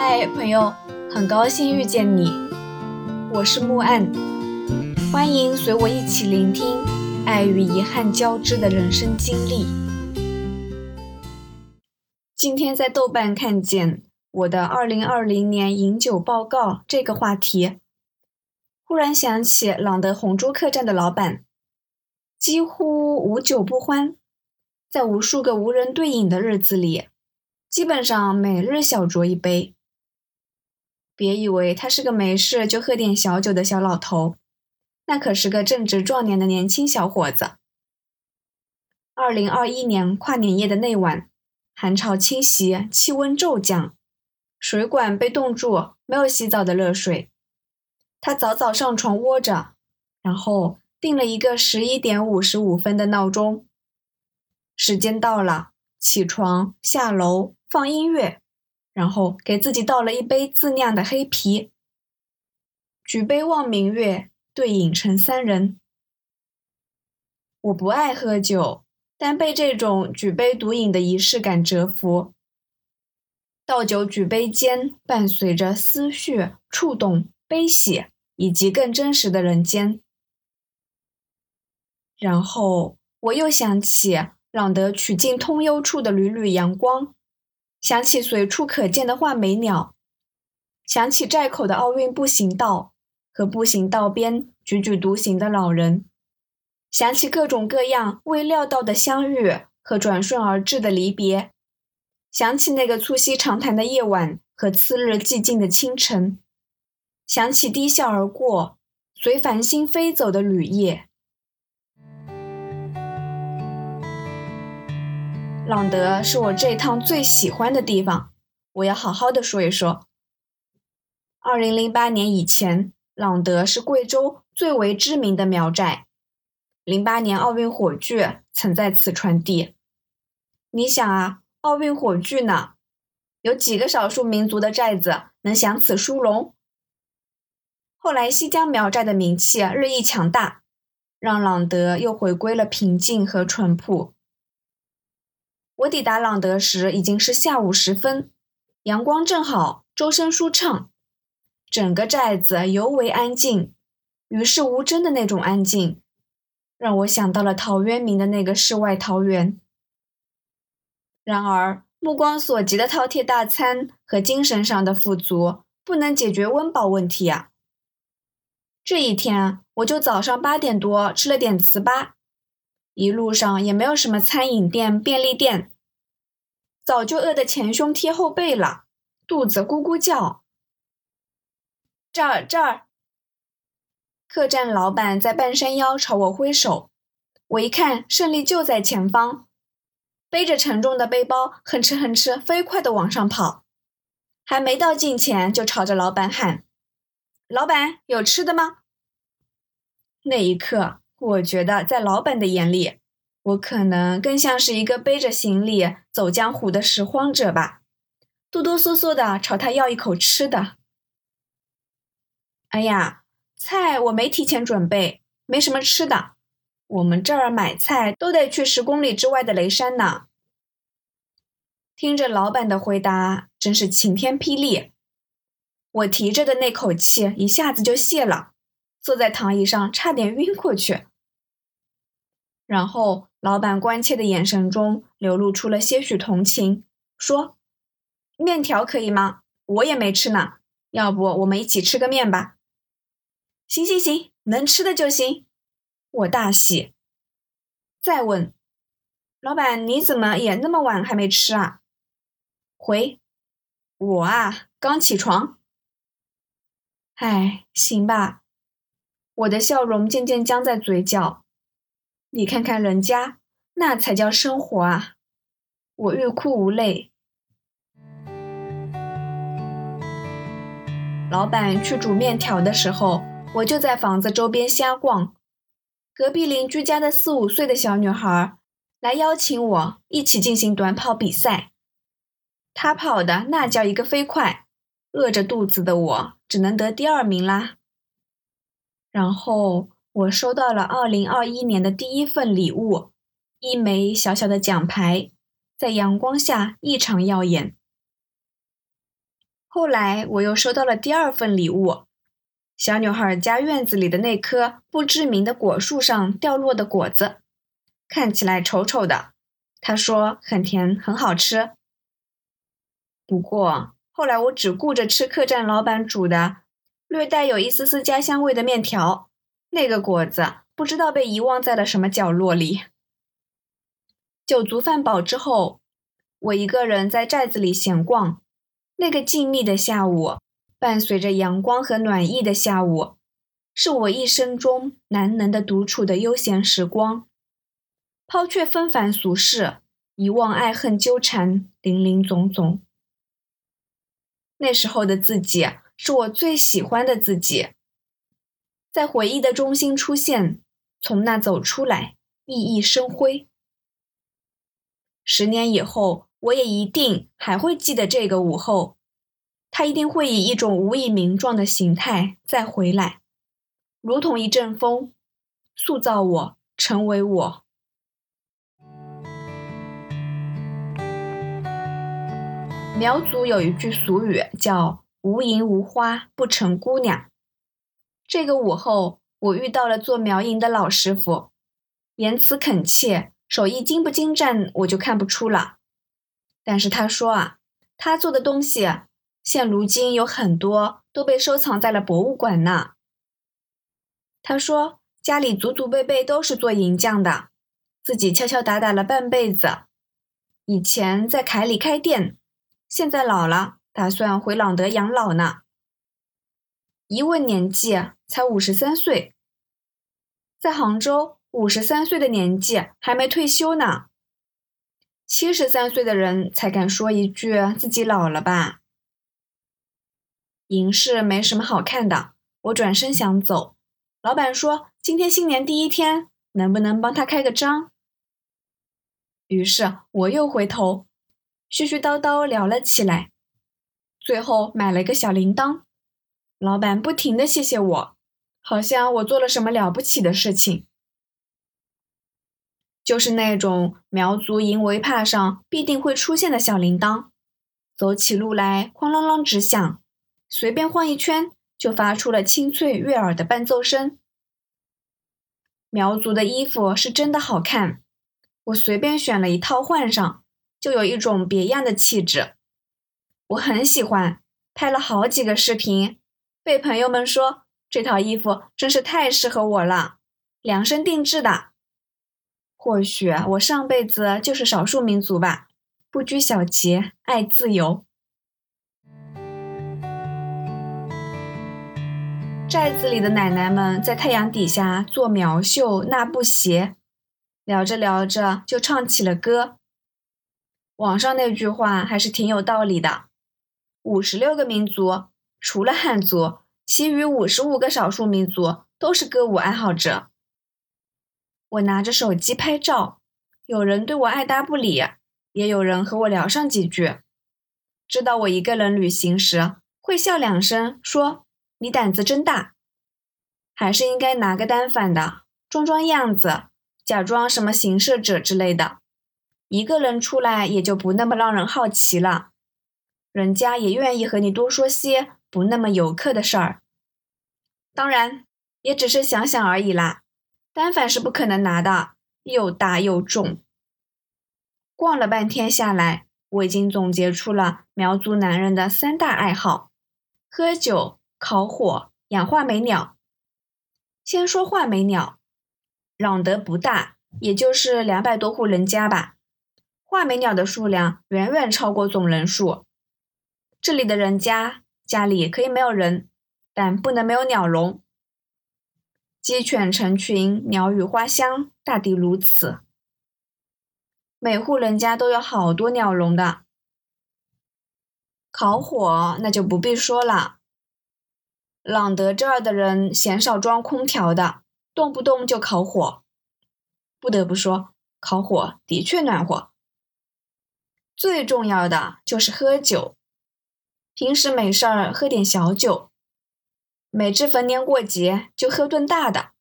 嗨，朋友，很高兴遇见你，我是木岸，欢迎随我一起聆听爱与遗憾交织的人生经历。今天在豆瓣看见我的二零二零年饮酒报告这个话题，忽然想起朗德红猪客栈的老板，几乎无酒不欢，在无数个无人对饮的日子里，基本上每日小酌一杯。别以为他是个没事就喝点小酒的小老头，那可是个正值壮年的年轻小伙子。二零二一年跨年夜的那晚，寒潮侵袭，气温骤降，水管被冻住，没有洗澡的热水。他早早上床窝着，然后定了一个十一点五十五分的闹钟。时间到了，起床下楼放音乐。然后给自己倒了一杯自酿的黑啤，举杯望明月，对影成三人。我不爱喝酒，但被这种举杯独饮的仪式感折服。倒酒举杯间，伴随着思绪、触动、悲喜，以及更真实的人间。然后我又想起朗德曲径通幽处的缕缕阳光。想起随处可见的画眉鸟，想起寨口的奥运步行道和步行道边踽踽独行的老人，想起各种各样未料到的相遇和转瞬而至的离别，想起那个促膝长谈的夜晚和次日寂静的清晨，想起低笑而过、随繁星飞走的旅夜。朗德是我这一趟最喜欢的地方，我要好好的说一说。二零零八年以前，朗德是贵州最为知名的苗寨，零八年奥运火炬曾在此传递。你想啊，奥运火炬呢，有几个少数民族的寨子能享此殊荣？后来西江苗寨的名气日益强大，让朗德又回归了平静和淳朴。我抵达朗德时已经是下午时分，阳光正好，周身舒畅，整个寨子尤为安静，与世无争的那种安静，让我想到了陶渊明的那个世外桃源。然而，目光所及的饕餮大餐和精神上的富足，不能解决温饱问题啊。这一天，我就早上八点多吃了点糍粑。一路上也没有什么餐饮店、便利店，早就饿得前胸贴后背了，肚子咕咕叫。这儿这儿，客栈老板在半山腰朝我挥手，我一看胜利就在前方，背着沉重的背包，哼哧哼哧飞快地往上跑，还没到近前就朝着老板喊：“老板有吃的吗？”那一刻。我觉得，在老板的眼里，我可能更像是一个背着行李走江湖的拾荒者吧，哆哆嗦嗦的朝他要一口吃的。哎呀，菜我没提前准备，没什么吃的。我们这儿买菜都得去十公里之外的雷山呢。听着老板的回答，真是晴天霹雳，我提着的那口气一下子就泄了。坐在躺椅上，差点晕过去。然后，老板关切的眼神中流露出了些许同情，说：“面条可以吗？我也没吃呢。要不我们一起吃个面吧？”“行行行，能吃的就行。”我大喜。再问：“老板，你怎么也那么晚还没吃啊？”回：“我啊，刚起床。”哎，行吧。我的笑容渐渐僵在嘴角，你看看人家，那才叫生活啊！我欲哭无泪。老板去煮面条的时候，我就在房子周边瞎逛。隔壁邻居家的四五岁的小女孩来邀请我一起进行短跑比赛，她跑的那叫一个飞快，饿着肚子的我只能得第二名啦。然后我收到了二零二一年的第一份礼物，一枚小小的奖牌，在阳光下异常耀眼。后来我又收到了第二份礼物，小女孩家院子里的那棵不知名的果树上掉落的果子，看起来丑丑的。她说很甜，很好吃。不过后来我只顾着吃客栈老板煮的略带有一丝丝家乡味的面条，那个果子不知道被遗忘在了什么角落里。酒足饭饱之后，我一个人在寨子里闲逛。那个静谧的下午，伴随着阳光和暖意的下午，是我一生中难能的独处的悠闲时光。抛却纷繁俗事，遗忘爱恨纠缠，林林总总。那时候的自己是我最喜欢的自己，在回忆的中心出现，从那走出来，熠熠生辉。十年以后。我也一定还会记得这个午后，它一定会以一种无以名状的形态再回来，如同一阵风，塑造我，成为我。苗族有一句俗语叫“无银无花不成姑娘”。这个午后，我遇到了做苗银的老师傅，言辞恳切，手艺精不精湛，我就看不出了。但是他说啊，他做的东西现如今有很多都被收藏在了博物馆呢。他说家里祖祖辈辈都是做银匠的，自己敲敲打打了半辈子，以前在凯里开店，现在老了，打算回朗德养老呢。一问年纪，才五十三岁，在杭州五十三岁的年纪还没退休呢。七十三岁的人才敢说一句自己老了吧？银饰没什么好看的，我转身想走。老板说：“今天新年第一天，能不能帮他开个张？”于是我又回头，絮絮叨叨聊了起来，最后买了个小铃铛。老板不停的谢谢我，好像我做了什么了不起的事情。就是那种苗族银围帕上必定会出现的小铃铛，走起路来哐啷啷直响，随便晃一圈就发出了清脆悦耳的伴奏声。苗族的衣服是真的好看，我随便选了一套换上，就有一种别样的气质。我很喜欢，拍了好几个视频，被朋友们说这套衣服真是太适合我了，量身定制的。或许我上辈子就是少数民族吧，不拘小节，爱自由。寨子里的奶奶们在太阳底下做苗绣、纳布鞋，聊着聊着就唱起了歌。网上那句话还是挺有道理的：五十六个民族，除了汉族，其余五十五个少数民族都是歌舞爱好者。我拿着手机拍照，有人对我爱答不理，也有人和我聊上几句。知道我一个人旅行时，会笑两声，说：“你胆子真大。”还是应该拿个单反的，装装样子，假装什么行摄者之类的。一个人出来也就不那么让人好奇了，人家也愿意和你多说些不那么游客的事儿。当然，也只是想想而已啦。单反是不可能拿的，又大又重。逛了半天下来，我已经总结出了苗族男人的三大爱好：喝酒、烤火、养画眉鸟。先说画眉鸟，朗德不大，也就是两百多户人家吧。画眉鸟的数量远远超过总人数。这里的人家家里可以没有人，但不能没有鸟笼。鸡犬成群，鸟语花香，大抵如此。每户人家都有好多鸟笼的。烤火那就不必说了，朗德这儿的人鲜少装空调的，动不动就烤火。不得不说，烤火的确暖和。最重要的就是喝酒，平时没事儿喝点小酒。每至逢年过节，就喝顿大的。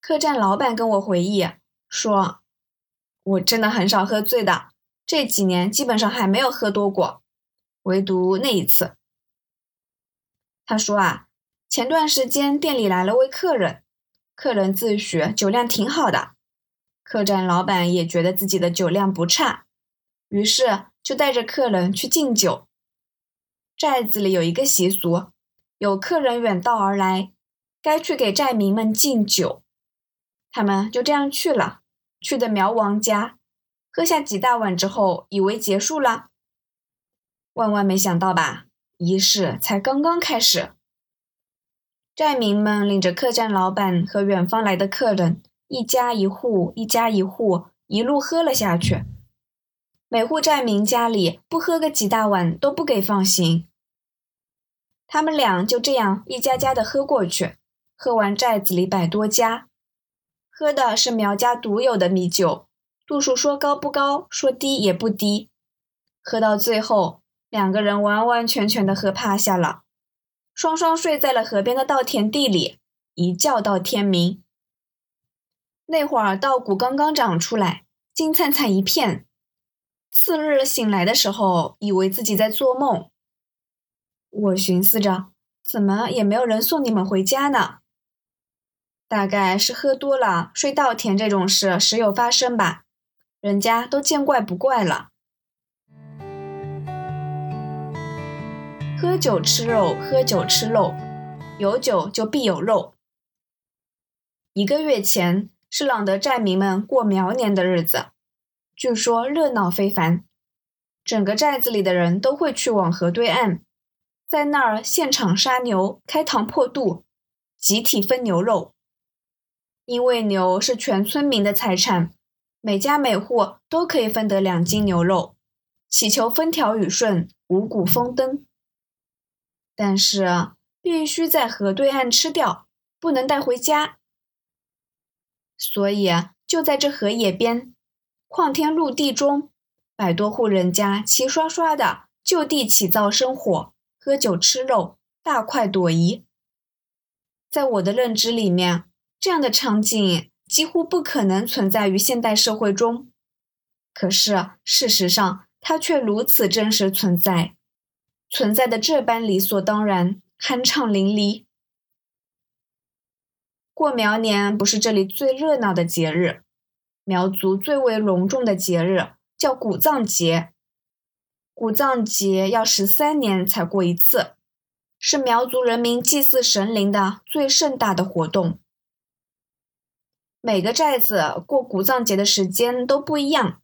客栈老板跟我回忆说：“我真的很少喝醉的，这几年基本上还没有喝多过。唯独那一次。他说啊，前段时间店里来了位客人，客人自诩酒量挺好的，客栈老板也觉得自己的酒量不差，于是就带着客人去敬酒。寨子里有一个习俗，有客人远道而来，该去给寨民们敬酒，他们就这样去了，去的苗王家，喝下几大碗之后，以为结束了，万万没想到吧。仪式才刚刚开始，寨民们领着客栈老板和远方来的客人，一家一户、一家一户一路喝了下去。每户寨民家里不喝个几大碗都不给放行。他们俩就这样一家家的喝过去，喝完寨子里百多家，喝的是苗家独有的米酒，度数说高不高，说低也不低。喝到最后。两个人完完全全的喝趴下了，双双睡在了河边的稻田地里，一觉到天明。那会儿稻谷刚刚长出来，金灿灿一片。次日醒来的时候，以为自己在做梦。我寻思着，怎么也没有人送你们回家呢？大概是喝多了睡稻田这种事时有发生吧，人家都见怪不怪了。喝酒吃肉，喝酒吃肉，有酒就必有肉。一个月前是朗德寨民们过苗年的日子，据说热闹非凡，整个寨子里的人都会去往河对岸，在那儿现场杀牛，开膛破肚，集体分牛肉。因为牛是全村民的财产，每家每户都可以分得两斤牛肉，祈求风调雨顺，五谷丰登。但是必须在河对岸吃掉，不能带回家。所以就在这河野边，旷天陆地中，百多户人家齐刷刷的就地起灶生火，喝酒吃肉，大快朵颐。在我的认知里面，这样的场景几乎不可能存在于现代社会中。可是事实上，它却如此真实存在。存在的这般理所当然，酣畅淋漓。过苗年不是这里最热闹的节日，苗族最为隆重的节日叫古藏节。古藏节要十三年才过一次，是苗族人民祭祀神灵的最盛大的活动。每个寨子过古藏节的时间都不一样，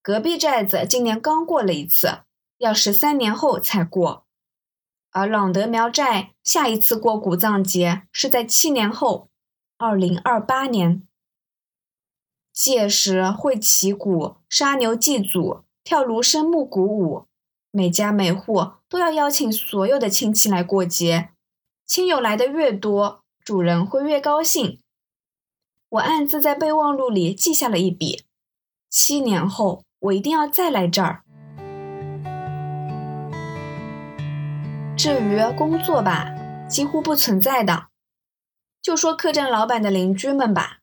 隔壁寨子今年刚过了一次。要十三年后才过，而朗德苗寨下一次过古藏节是在七年后，二零二八年。届时会起鼓、杀牛祭祖、跳芦笙木鼓舞，每家每户都要邀请所有的亲戚来过节。亲友来的越多，主人会越高兴。我暗自在备忘录里记下了一笔：七年后我一定要再来这儿。至于工作吧，几乎不存在的。就说客栈老板的邻居们吧，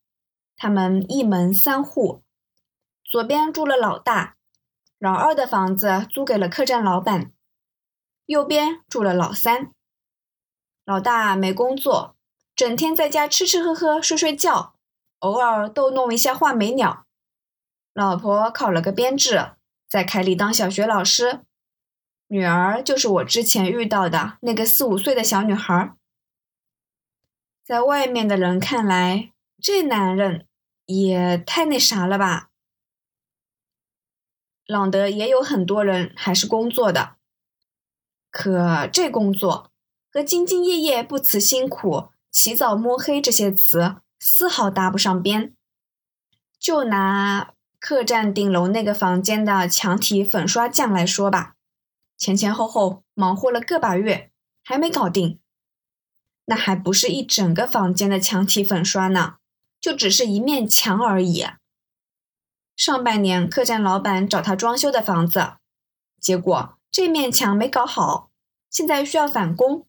他们一门三户，左边住了老大，老二的房子租给了客栈老板，右边住了老三。老大没工作，整天在家吃吃喝喝睡睡觉，偶尔逗弄一下画眉鸟。老婆考了个编制，在凯里当小学老师。女儿就是我之前遇到的那个四五岁的小女孩，在外面的人看来，这男人也太那啥了吧。朗德也有很多人还是工作的，可这工作和兢兢业业、不辞辛苦、起早摸黑这些词丝毫搭不上边。就拿客栈顶楼那个房间的墙体粉刷匠来说吧。前前后后忙活了个把月，还没搞定。那还不是一整个房间的墙体粉刷呢，就只是一面墙而已。上半年客栈老板找他装修的房子，结果这面墙没搞好，现在需要返工。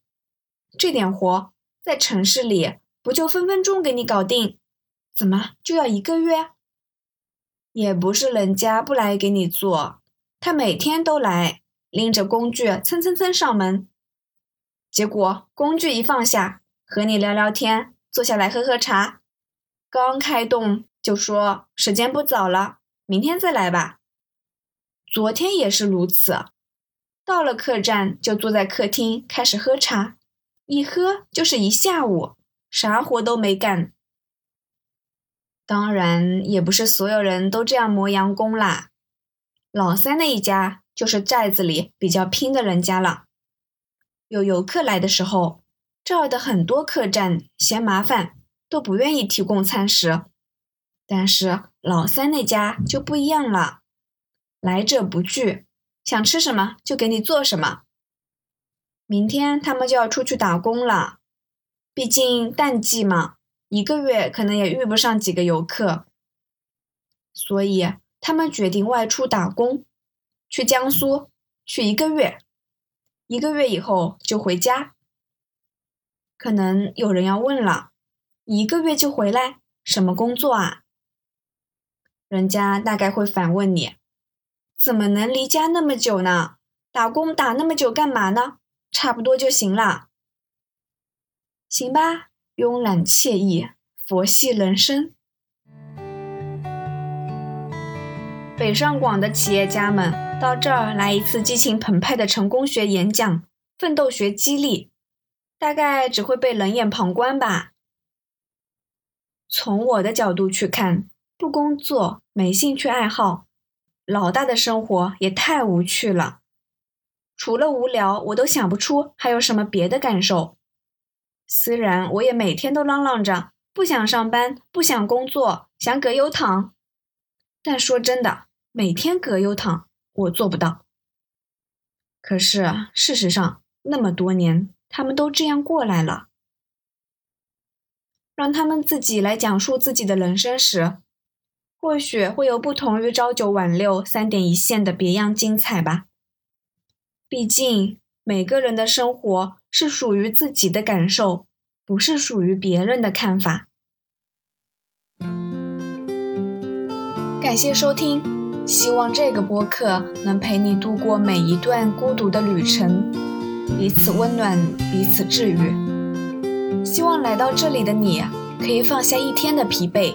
这点活在城市里不就分分钟给你搞定？怎么就要一个月？也不是人家不来给你做，他每天都来。拎着工具蹭蹭蹭上门。结果工具一放下，和你聊聊天，坐下来喝喝茶，刚开动就说时间不早了，明天再来吧。昨天也是如此，到了客栈就坐在客厅开始喝茶，一喝就是一下午，啥活都没干。当然，也不是所有人都这样磨洋工啦。老三那一家就是寨子里比较拼的人家了。有游客来的时候，这儿的很多客栈嫌麻烦，都不愿意提供餐食。但是老三那家就不一样了，来者不拒，想吃什么就给你做什么。明天他们就要出去打工了，毕竟淡季嘛。一个月可能也遇不上几个游客，所以他们决定外出打工，去江苏去一个月，一个月以后就回家。可能有人要问了，一个月就回来，什么工作啊？人家大概会反问你，怎么能离家那么久呢？打工打那么久干嘛呢？差不多就行了，行吧。慵懒惬意，佛系人生。北上广的企业家们到这儿来一次激情澎湃的成功学演讲、奋斗学激励，大概只会被冷眼旁观吧。从我的角度去看，不工作、没兴趣爱好，老大的生活也太无趣了。除了无聊，我都想不出还有什么别的感受。虽然我也每天都嚷嚷着不想上班、不想工作、想葛优躺，但说真的，每天葛优躺我做不到。可是事实上，那么多年他们都这样过来了。让他们自己来讲述自己的人生时，或许会有不同于朝九晚六、三点一线的别样精彩吧。毕竟每个人的生活。是属于自己的感受，不是属于别人的看法。感谢收听，希望这个播客能陪你度过每一段孤独的旅程，彼此温暖，彼此治愈。希望来到这里的你可以放下一天的疲惫，